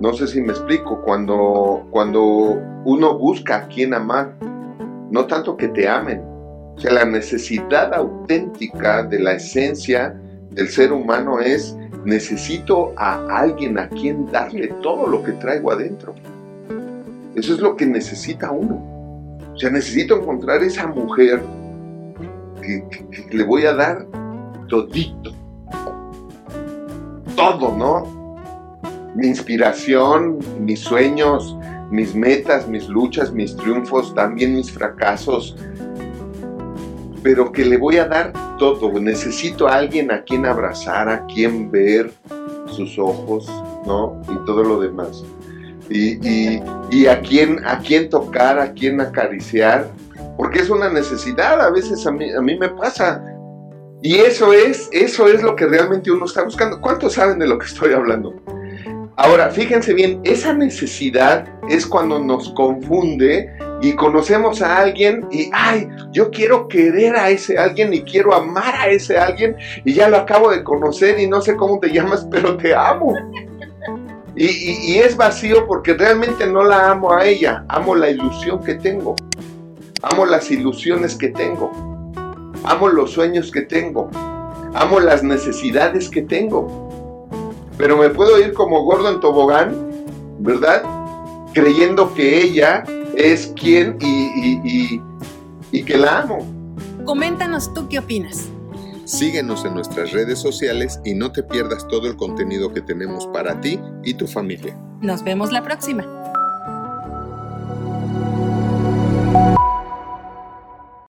No sé si me explico, cuando, cuando uno busca a quien amar, no tanto que te amen, o sea, la necesidad auténtica de la esencia del ser humano es necesito a alguien a quien darle todo lo que traigo adentro. Eso es lo que necesita uno. O sea, necesito encontrar esa mujer que, le voy a dar todito. Todo, ¿no? Mi inspiración, mis sueños, mis metas, mis luchas, mis triunfos, también mis fracasos, pero que le voy a dar todo. Necesito a alguien a quien abrazar, a quien ver sus ojos, ¿no? Y todo lo demás. Y, a, quien, a quien tocar, a quien acariciar, porque es una necesidad, a veces a mí, a mí me pasa. Y eso es, eso es lo que realmente uno está buscando. ¿Cuántos saben de lo que estoy hablando? Ahora, fíjense bien, esa necesidad es cuando nos confunde y conocemos a alguien y, ay, yo quiero querer a ese alguien y quiero amar a ese alguien y ya lo acabo de conocer y no sé cómo te llamas, pero te amo. Y, y, es vacío porque realmente no la amo a ella, amo la ilusión que tengo, amo las ilusiones que tengo, amo los sueños que tengo, amo las necesidades que tengo pero me puedo ir como gordo en tobogán, ¿verdad? Creyendo que ella es quien y, y que la amo. Coméntanos tú qué opinas. Síguenos en nuestras redes sociales y no te pierdas todo el contenido que tenemos para ti y tu familia. Nos vemos la próxima.